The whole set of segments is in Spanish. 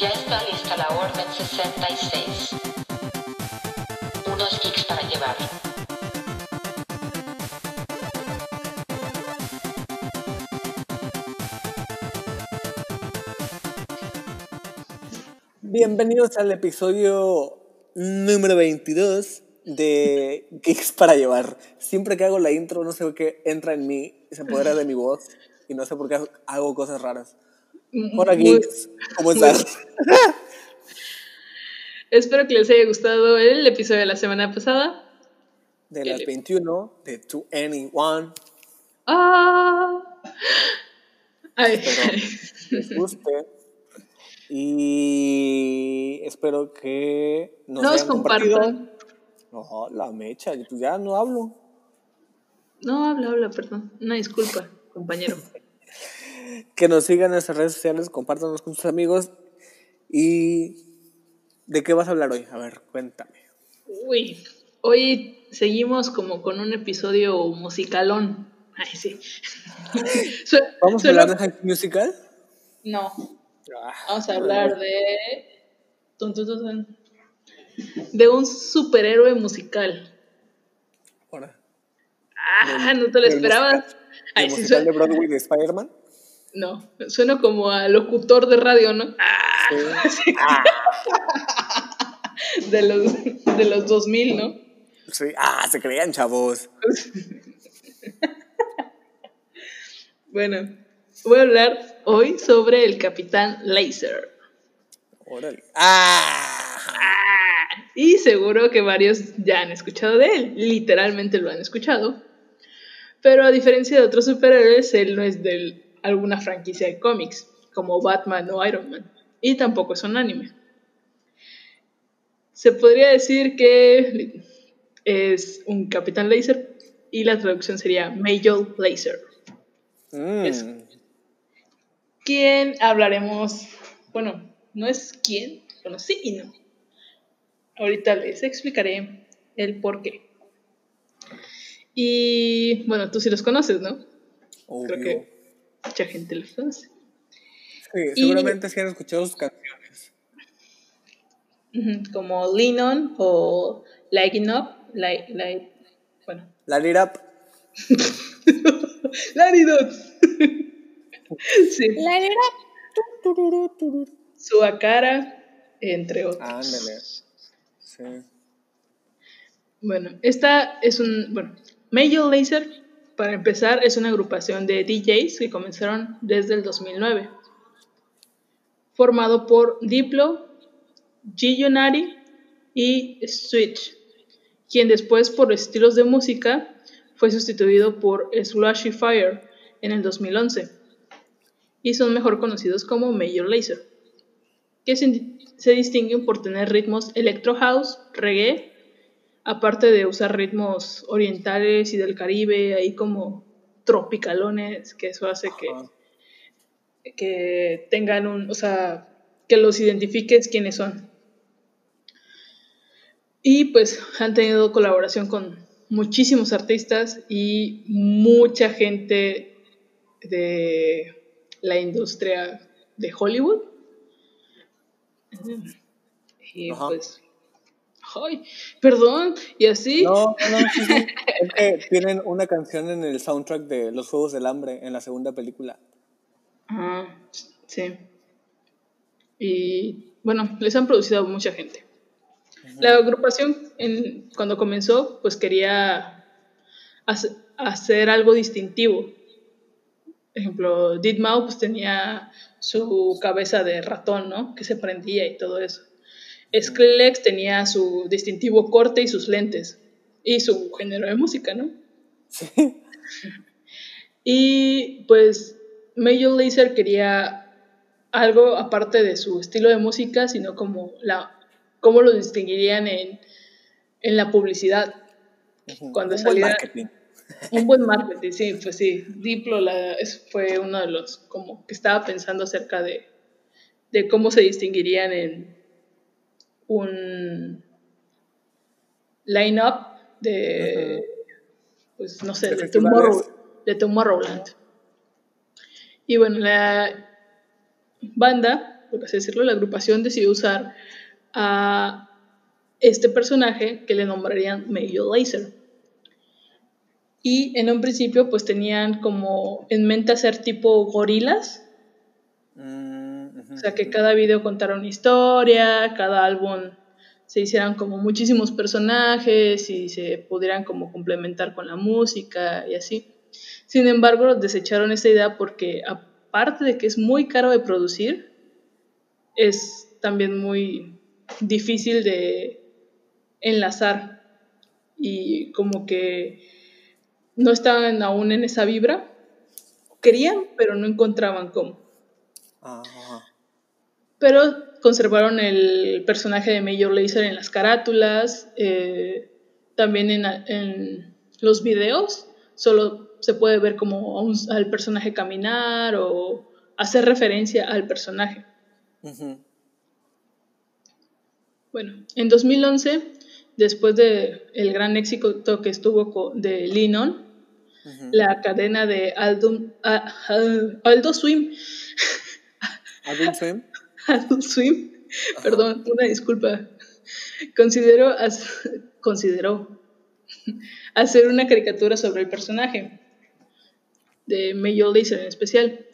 Ya está lista la Orden 66. Unos geeks para llevar. Bienvenidos al episodio número 22 de Geeks para llevar. Siempre que hago la intro, no sé qué entra en mí se apodera de mi voz y no sé por qué hago cosas raras. Hola, Geeks, ¿cómo estás? Espero que les haya gustado el episodio de la semana pasada. De las 21, de To Anyone, Ah. Ay. Pero- les guste. Y espero que nos, Nos hayan compartan. No, la mecha, yo pues ya no hablo. No, habla, habla, perdón. Una disculpa, compañero. Que nos sigan en nuestras redes sociales, compártanos con sus amigos. ¿Y de qué vas a hablar hoy? A ver, cuéntame. Uy, hoy seguimos como con un episodio musicalón. Ay, sí. ¿Vamos a hablar de High Musical? No, Ah, vamos a hablar de... De un superhéroe musical. ahora. Ah, no te lo ¿Del esperabas. Ay, ¿El sí, musical de Broadway de Spider-Man? No, suena como a locutor de radio, ¿no? Ah, Sí. de los, de los 2000, ¿no? Sí. Ah, se creían chavos. Bueno, voy a hablar hoy sobre el Capitán Laser. Órale. Ah. Ah, y seguro que varios ya han escuchado de él, literalmente lo han escuchado. Pero a diferencia de otros superhéroes, él no es de alguna franquicia de cómics, como Batman o Iron Man, y tampoco es un anime. Se podría decir que es un Capitán Laser y la traducción sería Major Laser. Mm. Es- ¿Quién hablaremos? Bueno, no es quién, bueno, sí y no. Ahorita les explicaré el por qué. Y bueno, tú sí los conoces, ¿no? Obvio. Creo que mucha gente los conoce. Sí, y- seguramente sí han escuchado sus canciones. Como Lean On o Lighting Up. Light, light, bueno, La Lit Up. Laridot. sí, su cara, entre otros. Ándale. Sí. Bueno, esta es un. Bueno, Major Lazer, para empezar, es una agrupación de DJs que comenzaron desde el 2009. Formado por Diplo, G-Unari y Switch, quien después, por estilos de música, fue sustituido por Slushy Fire en el 2011. Y son mejor conocidos como Major Lazer, que se distinguen por tener ritmos electro house, reggae, aparte de usar ritmos orientales y del Caribe, ahí como tropicalones, que eso hace que, que tengan un, o sea, que los identifiques quiénes son. Y pues han tenido colaboración con muchísimos artistas y mucha gente de la industria de Hollywood. Y Ajá. pues, ay, perdón, y así. No, no, sí, sí. Es que tienen una canción en el soundtrack de Los Juegos del Hambre en la segunda película. Ah, sí. Y bueno, les han producido a mucha gente. La agrupación, en- cuando comenzó, pues quería hace- hacer algo distintivo. Por ejemplo, Deadmau pues tenía su cabeza de ratón, ¿no? Que se prendía y todo eso. Skrillex tenía su distintivo corte y sus lentes. Y su género de música, ¿no? Sí. Y pues Major Lazer quería algo aparte de su estilo de música, sino como la cómo lo distinguirían en, en la publicidad. Cuando Un buen saliera- marketing. Un buen marketing, sí, pues sí. Diplo la- fue uno de los como que estaba pensando acerca de, de cómo se distinguirían en un line-up de, pues no sé, De. Tomorrow, de Tomorrowland. Y bueno, la banda por así decirlo, la agrupación decidió usar a este personaje que le nombrarían Major Lazer. Y en un principio pues tenían como en mente hacer tipo gorilas. Mm, O sea, que cada video contara una historia, cada álbum se hicieran como muchísimos personajes y se pudieran como complementar con la música y así. Sin embargo, desecharon esta idea porque aparte de que es muy caro de producir, es también muy difícil de enlazar y como que no estaban aún en esa vibra. Querían, pero no encontraban cómo. Ajá. Pero conservaron el personaje de Major Lazer en las carátulas, eh, también en, en, los videos, solo se puede ver como un, al personaje caminar o hacer referencia al personaje. Ujú. Bueno, en 2011, después de el gran éxito que estuvo de Ujú. la cadena de Aldo, a- a- Aldo Swim. Adult Swim, perdón, una disculpa, consideró, as- consideró hacer una caricatura sobre el personaje de Major Lazer en especial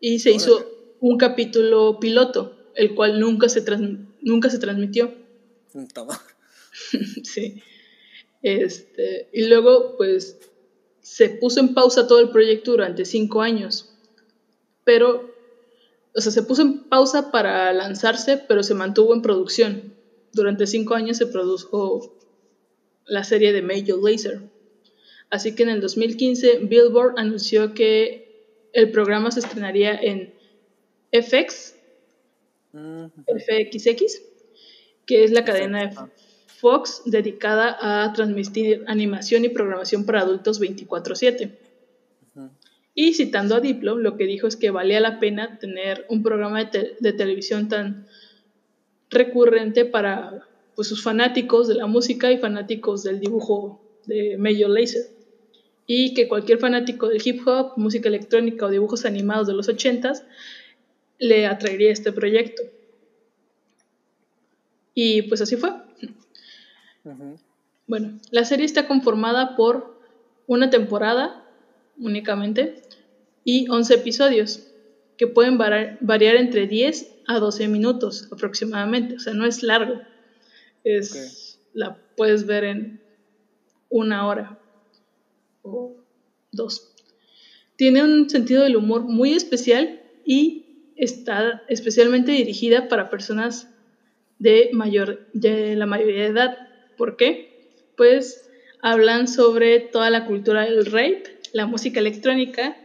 y se Órale. hizo un capítulo piloto, el cual nunca se, trans- nunca se transmitió. Toma. Sí. Este, y luego, pues, se puso en pausa todo el proyecto durante cinco años. Pero, o sea, se puso en pausa para lanzarse, pero se mantuvo en producción. Durante cinco años se produjo la serie de Major Lazer. Así que en el 2015, Billboard anunció que el programa se estrenaría en FX. FXX, que es la cadena de. Fox dedicada a transmitir animación y programación para adultos 24/7. Y citando a Diplo, lo que dijo es que valía la pena tener un programa de, te- de televisión tan recurrente para pues, sus fanáticos de la música y fanáticos del dibujo de Major Lazer. Y que cualquier fanático del hip hop, música electrónica o dibujos animados de los 80s le atraería este proyecto. Y pues así fue. Bueno, la serie está conformada por una temporada únicamente y 11 episodios que pueden variar entre 10 a 12 minutos aproximadamente, o sea, no es largo. Es, La puedes ver en una hora o dos. Tiene un sentido del humor muy especial y está especialmente dirigida para personas de, mayor, de la mayoría de edad. ¿Por qué? Pues hablan sobre toda la cultura del rape, la música electrónica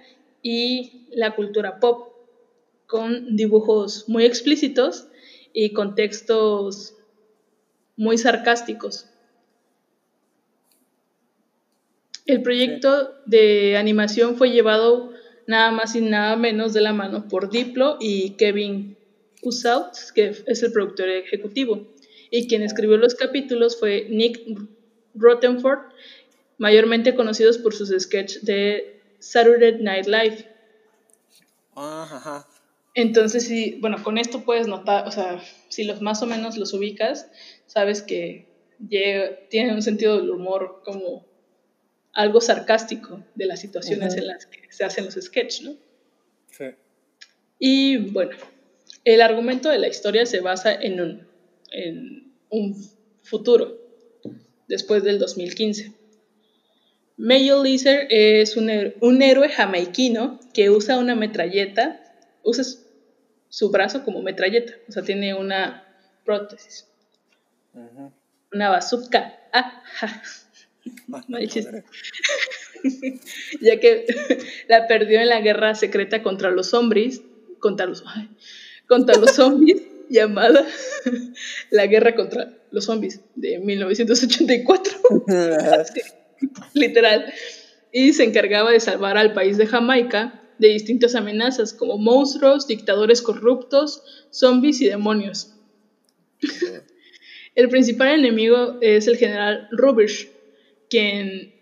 y la cultura pop, con dibujos muy explícitos y contextos muy sarcásticos. El proyecto de animación fue llevado nada más y nada menos de la mano por Diplo y Kevin Usaut, que es el productor ejecutivo. Y quien escribió los capítulos fue Nick Rottenford, mayormente conocidos por sus sketches de Saturday Night Live. Ajá. Entonces, sí, bueno, con esto puedes notar, o sea, si los más o menos los ubicas, sabes que llega- tienen un sentido del humor como algo sarcástico de las situaciones en las que se hacen los sketches, ¿no? Sí. Y bueno, el argumento de la historia se basa en un, en un futuro, después del 2015. Major Lazer es un, un héroe jamaiquino que usa una metralleta, usa su brazo como metralleta, o sea, tiene una prótesis, Ujú. una bazooka. Ah, ja. Chiste. ya que la perdió en la guerra secreta contra los zombies, contra los, ay, contra los zombies, llamada la guerra contra los zombies de 1984, Sí, literal, y se encargaba de salvar al país de Jamaica de distintas amenazas como monstruos, dictadores corruptos, zombies y demonios. El principal enemigo es el general Rubish, quien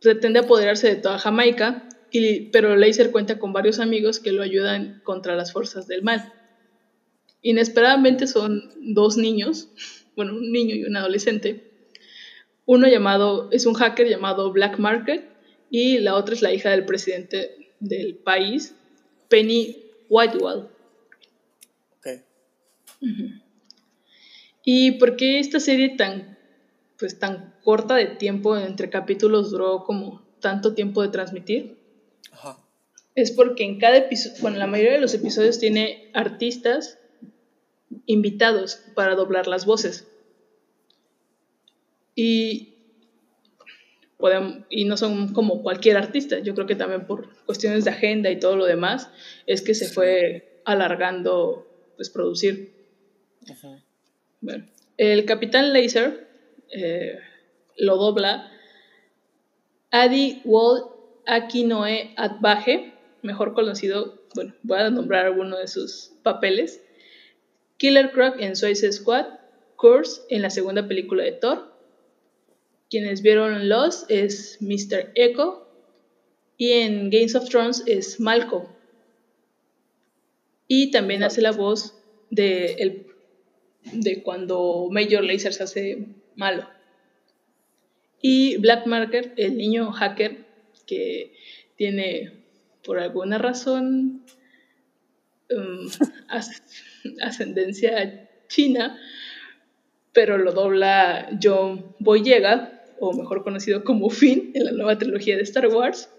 pretende apoderarse de toda Jamaica, y, pero Laser cuenta con varios amigos que lo ayudan contra las fuerzas del mal. Inesperadamente son dos niños, bueno, un niño y un adolescente. Uno llamado, es un hacker llamado Black Market y la otra es la hija del presidente del país, Penny Whitewell. ¿Y por qué esta serie tan, pues, tan corta de tiempo entre capítulos duró como tanto tiempo de transmitir? Ajá. Es porque en cada episodio, bueno, la mayoría de los episodios tiene artistas invitados para doblar las voces. Y, podem- y no son como cualquier artista. Yo creo que también por cuestiones de agenda y todo lo demás es que se fue alargando pues producir. Bueno, el Capitán Laser eh, lo dobla Adi Wall Akinoe Adbaje, mejor conocido, bueno, voy a nombrar alguno de sus papeles. Killer Croc en Suicide Squad, Curse en la segunda película de Thor. Quienes vieron Lost es Mr. Echo y en Games of Thrones es Malcolm. Y también hace la voz de, el- de cuando Major Lazer se hace malo. Y Black Marker, el niño hacker que tiene por alguna razón um, as- ascendencia china, pero lo dobla John Boyega, o mejor conocido como Finn en la nueva trilogía de Star Wars.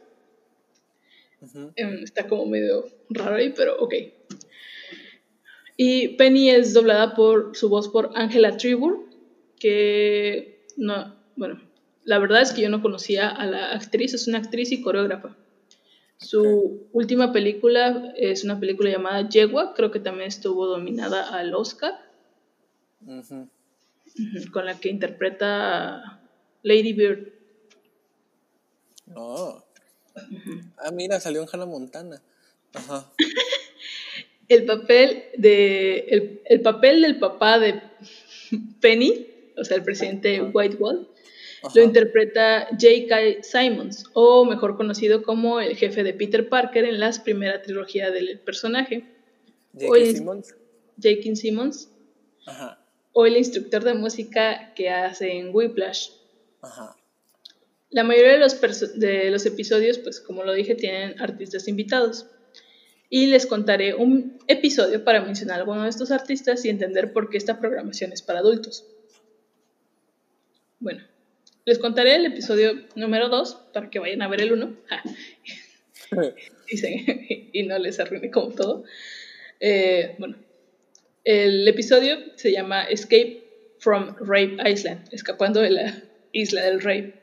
Ujú. Em, está como medio raro ahí, pero ok. Y Penny es doblada por su voz por Angela Tribur, que no, bueno, la verdad es que yo no conocía a la actriz, es una actriz y coreógrafa. Su última película es una película llamada Yegua, creo que también estuvo dominada al Oscar, con la que interpreta Lady Bird. Oh. Ah, mira, salió en Hannah Montana. Ajá. El papel, de, el, el papel del papá de Penny, o sea, el presidente Ajá. Whitewall, Ajá. lo interpreta J.K. Simons, o mejor conocido como el jefe de Peter Parker en la primera trilogía del personaje, J.K. Simmons. J.K. Simmons, Ajá. o el instructor de música que hace en Whiplash. Ajá. La mayoría de los, perso- de los episodios, pues como lo dije, tienen artistas invitados. Y les contaré un episodio para mencionar a alguno de estos artistas y entender por qué esta programación es para adultos. Bueno, les contaré el episodio número 2 para que vayan a ver el 1 y, se- y no les arruine como todo. Eh, bueno, el episodio se llama Escape from Rape Island, escapando de la isla del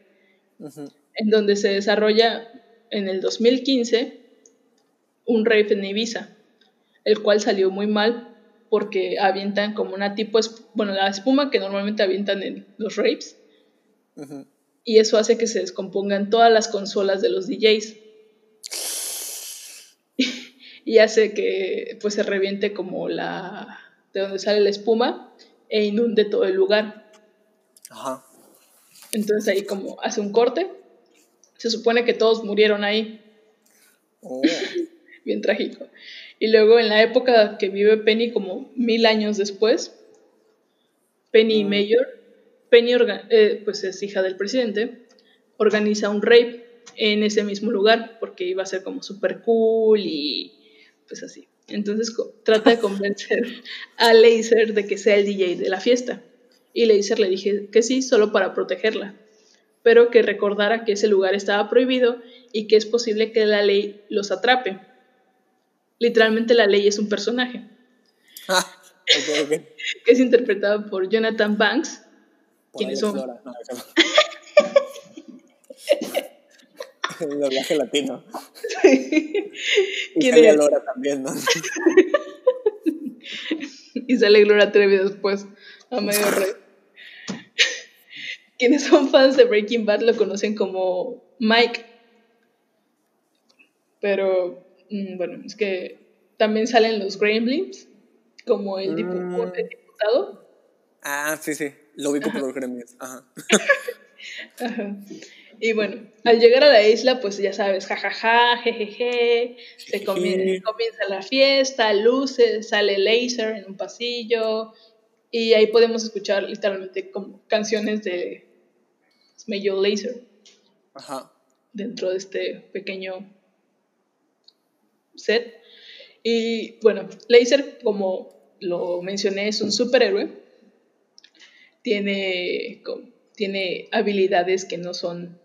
Ujú. en donde se desarrolla en el 2015 un rave en Ibiza, el cual salió muy mal porque avientan como una tipo, bueno, la espuma que normalmente avientan en los raves, Ujú. y eso hace que se descompongan todas las consolas de los DJs. y hace que pues se reviente como la de donde sale la espuma e inunde todo el lugar. Ajá. Entonces ahí como hace un corte. Se supone que todos murieron ahí. Oh. bien trágico. Y luego en la época que vive Penny, como mil años después, Penny Mm. Mayor, Penny eh, pues es hija del presidente, organiza un rape en ese mismo lugar porque iba a ser como super cool y pues así. Entonces trata de convencer a Laser de que sea el DJ de la fiesta. Y Laser le dije que sí, solo para protegerla, pero que recordara que ese lugar estaba prohibido y que es posible que la ley los atrape. Literalmente la ley es un personaje, Ah, ok, ok. que es interpretado por Jonathan Banks. No, eso no. El doblaje latino. Y ¿Quién salía es? Lora también, ¿no? y sale Gloria Trevi después a medio rey. Quienes son fans de Breaking Bad lo conocen como Mike. Pero mm, bueno, es que también salen los Gremlins como el, dipu- Mm. el diputado. Ah, sí, sí. Lo ubico por los gremios. Ajá. Ajá. Y bueno, al llegar a la isla, pues ya sabes, jajaja, jejeje, se comienza, comienza la fiesta, luces, sale laser en un pasillo, y ahí podemos escuchar literalmente como canciones de Major Laser Ajá. dentro de este pequeño set. Y bueno, Laser, como lo mencioné, es un superhéroe. Tiene, tiene habilidades que no son,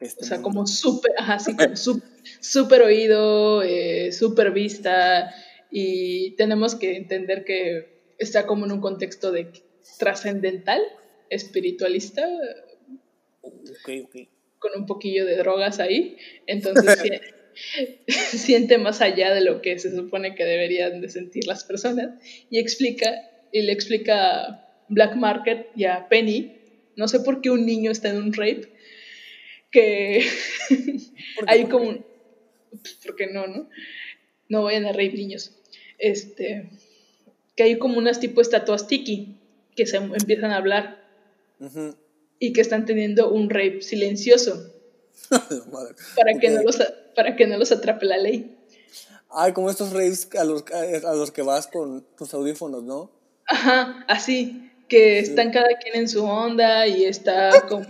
Este o sea, mundo. como super, ajá, sí, como su- super oído, eh, super vista. Y tenemos que entender que está como en un contexto de trascendental, espiritualista, con un poquillo de drogas ahí, entonces sie- siente más allá de lo que se supone que deberían de sentir las personas y explica y le explica a Black Market y a Penny, no sé por qué un niño está en un rape, que hay ¿Por como un, pues, porque no, ¿no? No vayan a rape niños. Este, que hay como unas tipo estatuas tiki que se empiezan a hablar Y que están teniendo un rape silencioso. Para que, no los, para que no los atrape la ley. Ay, como estos raves a los, a los que vas con tus audífonos, ¿no? Ajá, así, que están cada quien en su onda y está como,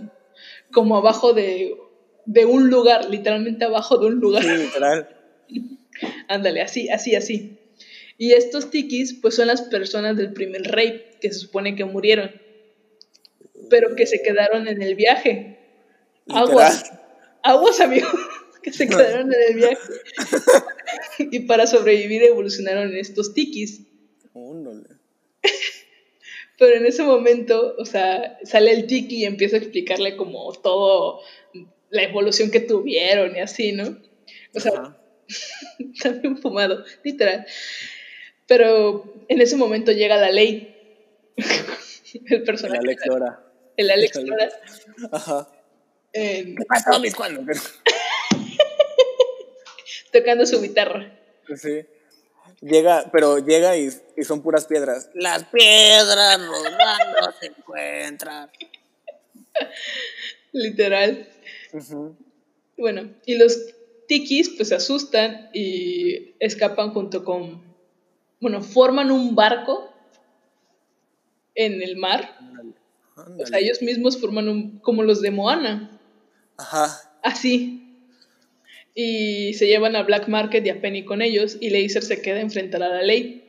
como abajo de, de un lugar, literalmente abajo de un lugar. Sí, literal. Ándale, así, así, así. Y estos tikis, pues son las personas del primer rape, que se supone que murieron, pero que se quedaron en el viaje. Aguas, aguas, amigo, que se quedaron en el viaje. y para sobrevivir evolucionaron en estos tikis. Pero en ese momento, o sea, sale el tiki y empieza a explicarle como todo la evolución que tuvieron y así, ¿no? O sea, Ajá. también fumado, literal. Pero en ese momento llega la ley. el personaje. Alex Lora. El Alex Ajá. en- ¿Qué pasó, mis cuando? tocando su guitarra. Sí. Llega, pero llega y, y son puras piedras. Las piedras rodando se encuentran. Literal. Bueno, y los tikis pues se asustan y escapan junto con, bueno, forman un barco en el mar. Ándale. O sea, ellos mismos forman un, como los de Moana, Ajá. así. Y se llevan a Black Market y a Penny con ellos y Laser se queda a enfrentar a la ley.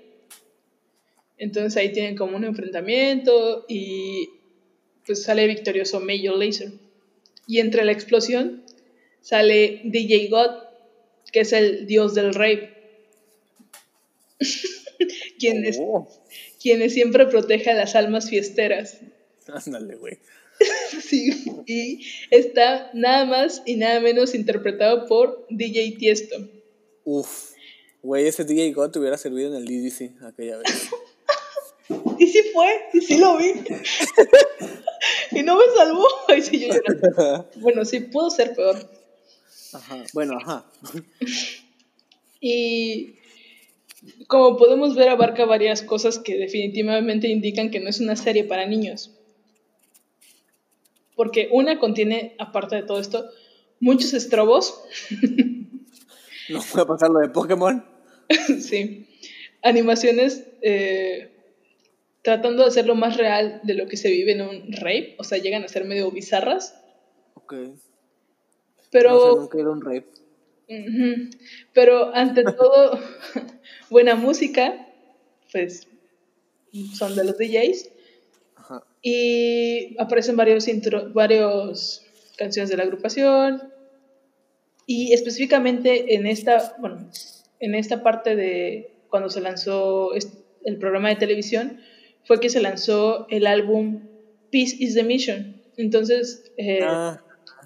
Entonces ahí tienen como un enfrentamiento y pues sale victorioso Major Laser. Y entre la explosión sale DJ God, que es el dios del rape. quien, es- Oh. quien siempre protege a las almas fiesteras. Ándale, güey. Sí, y está nada más y nada menos interpretado por DJ Tiesto. Uf. Güey, ese DJ God te hubiera servido en el DDC aquella vez. Y sí fue, y sí lo vi. y no me salvó. Ay, sí, yo llorando. Bueno, sí, pudo ser peor. Ajá. Bueno, ajá. Y como podemos ver, abarca varias cosas que definitivamente indican que no es una serie para niños. Porque una contiene, aparte de todo esto, muchos estrobos, No puede pasar lo de Pokémon. sí, animaciones eh, tratando de hacerlo más real de lo que se vive en un rape, o sea, llegan a ser medio bizarras, Ok. pero... No sé, nunca he ido a un rape. Pero ante todo, buena música, pues son de los DJs. Ajá. Y aparecen varios, intro, varios canciones de la agrupación. Y específicamente en esta, bueno, en esta parte de cuando se lanzó el programa de televisión, fue que se lanzó el álbum Peace is the Mission. Entonces, eh, Ah,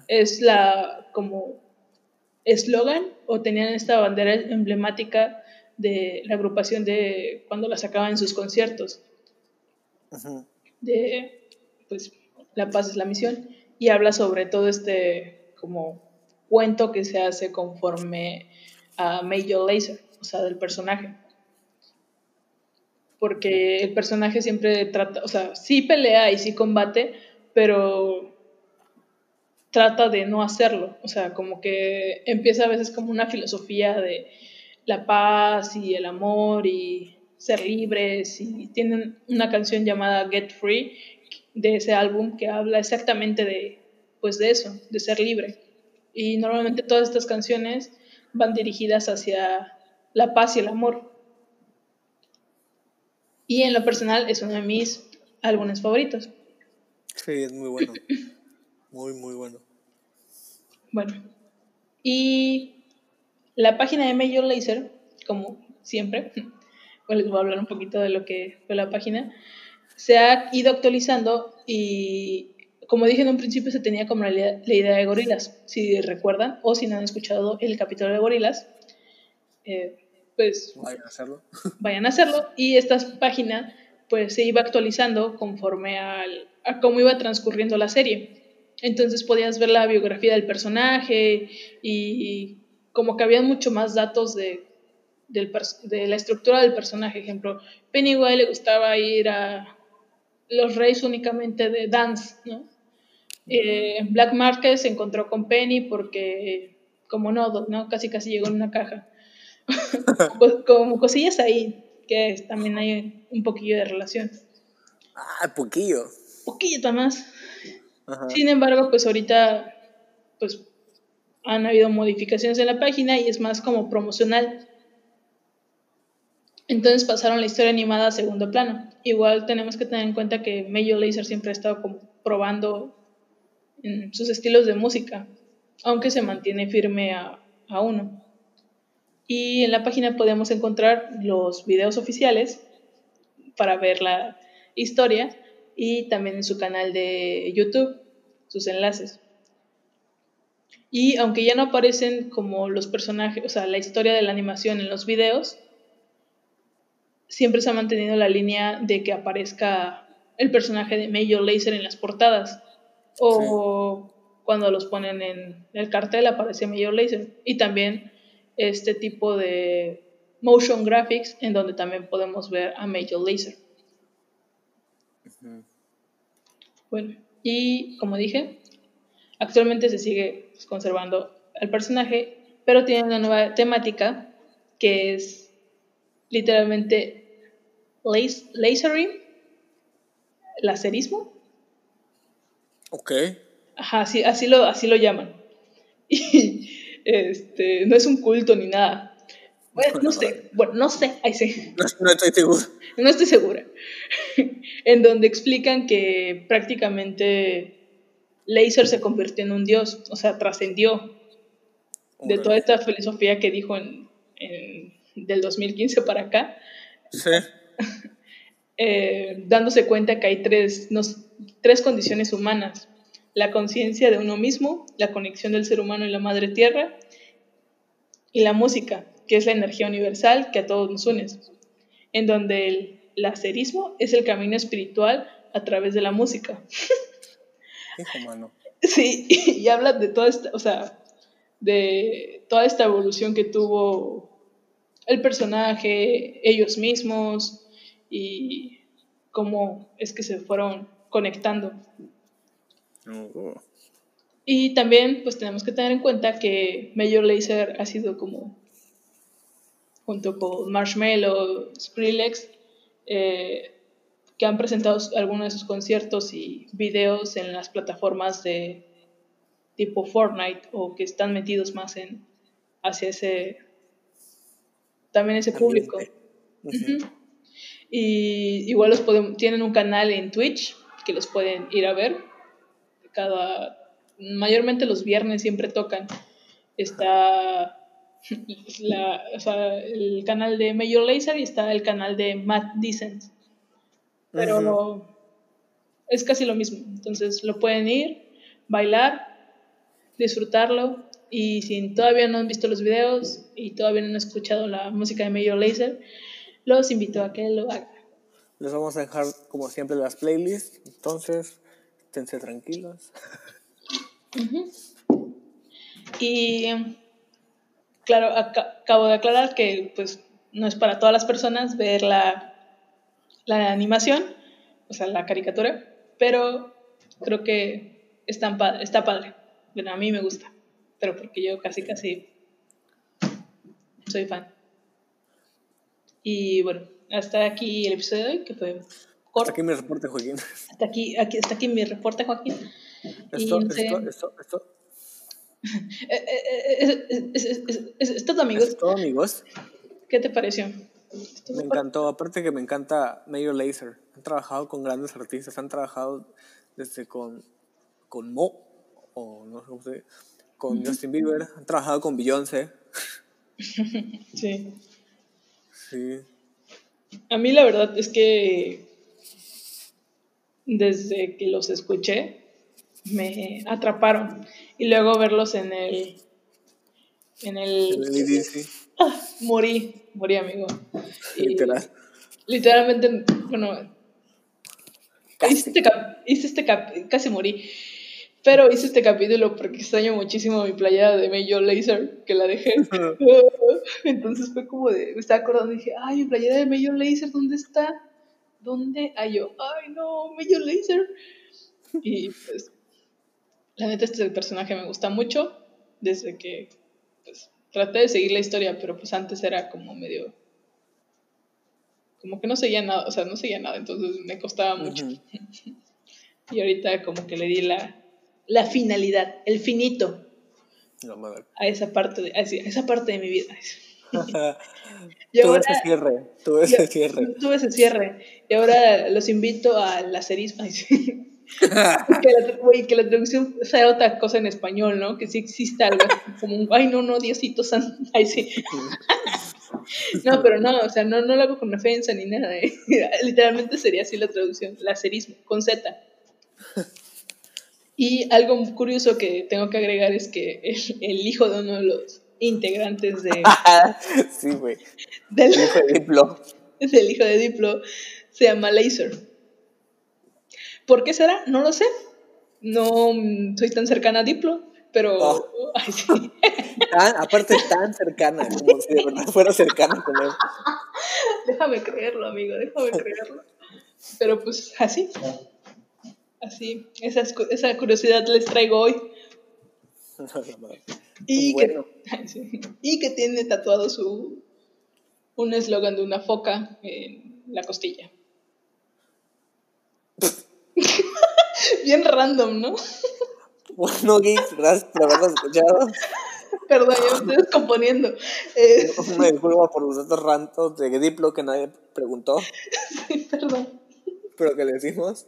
es la como eslogan o tenían esta bandera emblemática de la agrupación de cuando la sacaban en sus conciertos ujú. De pues la paz es la misión y habla sobre todo este como cuento que se hace conforme a Major Lazer, o sea, del personaje. Porque el personaje siempre trata, o sea, sí pelea y sí combate, pero trata de no hacerlo. O sea, como que empieza a veces como una filosofía de la paz y el amor y ser libres. Y tienen una canción llamada Get Free de ese álbum que habla exactamente de, pues de eso, de ser libre. Y normalmente todas estas canciones van dirigidas hacia la paz y el amor. Y en lo personal es uno de mis álbumes favoritos. Sí, es muy bueno. Muy, muy bueno. Bueno, y la página de Major Laser, como siempre, pues les voy a hablar un poquito de lo que fue la página, se ha ido actualizando y como dije en un principio se tenía como la, idea de gorilas, si recuerdan o si no han escuchado el capítulo de gorilas, eh, pues vayan a hacerlo. Vayan a hacerlo y esta página pues se iba actualizando conforme al, a cómo iba transcurriendo la serie. Entonces podías ver la biografía del personaje y, como que había mucho más datos de, de la estructura del personaje. Ejemplo, Pennywise le gustaba ir a los reyes únicamente de dance, ¿no? Eh, Black Market se encontró con Penny porque, como no, ¿no? Casi casi llegó en una caja. como cosillas ahí, que también hay un poquillo de relación. Ah, poquillo. Poquito más. Sin embargo, pues ahorita, pues han habido modificaciones en la página y es más como promocional. Entonces pasaron la historia animada a segundo plano. Igual tenemos que tener en cuenta que Major Lazer siempre ha estado como probando sus estilos de música, aunque se mantiene firme a, a uno. Y en la página podemos encontrar los videos oficiales para ver la historia y también en su canal de YouTube, sus enlaces. Y aunque ya no aparecen como los personajes, o sea, la historia de la animación en los videos, siempre se ha mantenido la línea de que aparezca el personaje de Major Lazer en las portadas. O cuando los ponen en el cartel aparece Major Lazer. Y también este tipo de motion graphics en donde también podemos ver a Major Lazer. Bueno, y como dije, actualmente se sigue conservando el personaje, pero tiene una nueva temática que es literalmente lasering, laserismo. Ok. Ajá, así, así, lo, así lo llaman. Y este, no es un culto ni nada. Bueno, no sé, bueno, no sé, ahí sí. No, estoy seguro. No estoy segura. en donde explican que prácticamente Laser se convirtió en un dios, o sea, trascendió de toda esta filosofía que dijo en, del 2015 para acá. Sí. Eh, dándose cuenta que hay tres, tres condiciones humanas la conciencia de uno mismo, la conexión del ser humano y la madre tierra, y la música, que es la energía universal que a todos nos une, en donde el lacerismo es el camino espiritual a través de la música. Hijo mano. Sí, y habla de toda esta, o sea, de toda esta evolución que tuvo el personaje, ellos mismos y cómo es que se fueron conectando. Y también pues tenemos que tener en cuenta que Major Lazer ha sido como, junto con Marshmello, Skrillex, eh, que han presentado algunos de sus conciertos y videos en las plataformas de tipo Fortnite o que están metidos más en hacia ese también ese público. Y igual los tienen un canal en Twitch que los pueden ir a ver cada, mayormente los viernes siempre tocan. Está el canal de Major Lazer y está el canal de Matt Decent. Pero es casi lo mismo. Entonces lo pueden ir, bailar, disfrutarlo. Y si todavía no han visto los videos y todavía no han escuchado la música de Major Lazer, los invito a que lo hagan. Les vamos a dejar, como siempre, las playlists. Entonces, esténse tranquilos. Y claro, acabo de aclarar que pues no es para todas las personas ver la, la animación, o sea, la caricatura, pero creo que está padre. Bueno, a mí me gusta, pero porque yo casi, casi soy fan. Y bueno, hasta aquí el episodio de hoy, que fue corto. Hasta aquí mi reporte, Joaquín. Hasta aquí, aquí, hasta aquí mi reporte, Joaquín. Esto, no sé- esto, esto, esto, Eh, eh, eh, es, es, es- es todo, amigos. es todo, amigos. ¿Qué te pareció? Me encantó, aparte que me encanta Major Lazer. Han trabajado con grandes artistas, han trabajado desde con, con Mo, o no sé cómo se dice, con Justin Bieber, han trabajado con Beyoncé. Sí. Sí. A mí la verdad es que desde que los escuché me atraparon y luego verlos en el en el, En el EDC, Ah, morí morí amigo literal. literalmente bueno Casi. hice este, cap- hice este cap- casi morí pero hice este capítulo porque extraño muchísimo mi playera de Major Lazer que la dejé. Entonces fue como de me estaba acordando y dije ay mi playera de Major Lazer dónde está dónde ah yo ay no Major Lazer y pues la neta este personaje me gusta mucho desde que pues traté de seguir la historia pero pues antes era como medio como que no seguía nada o sea no seguía nada entonces me costaba mucho. Y ahorita como que le di la, la finalidad, el finito No, madre. a esa parte de, a esa parte de mi vida. Y Tuve ese cierre, tuve ese cierre. tuve ese cierre. Y ahora los invito a la serie. ay, sí. que, la, güey, que la traducción sea otra cosa en español, ¿no? Que sí exista algo como un, ay, no, no, Diosito santo. Ay, sí. No, pero no, o sea, no, no lo hago con ofensa ni nada. ¿eh? Literalmente sería así la traducción, lacerismo, con Z. Y algo curioso que tengo que agregar es que el, el hijo de uno de los integrantes de, sí, güey. del, El hijo de Diplo. del hijo de Diplo se llama Laser. ¿Por qué será? No lo sé. No soy tan cercana a Diplo, pero... Oh. Ay, sí. Tan, aparte tan cercana, como si de verdad fuera cercana con él. Déjame creerlo, amigo, déjame creerlo. Pero pues así. Así. Esas cu- esa curiosidad les traigo hoy. Y, Bueno. que, y que tiene tatuado su un eslogan de una foca en la costilla. Bien random, ¿no? Bueno, geeks, gracias por habernos escuchado. Perdón, ya me estoy descomponiendo. Eh, Una disculpa por los datos rantos de Diplo que nadie preguntó, sí, perdón. pero que le decimos.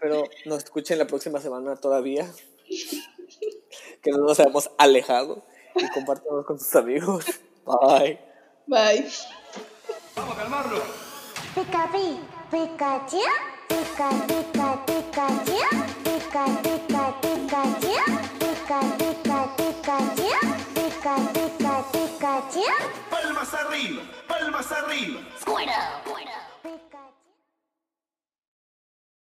Pero nos escuchen la próxima semana todavía. Que no nos hayamos alejado. Y compártanos con sus amigos. Bye. Bye. Pika pi, Pikachu, Pika Pika Pikachu, Pika Pika Pikachu, Pika Pika Pikachu, Pika Pika Pikachu. Palmas arriba, palmas arriba. Fuera, fuera.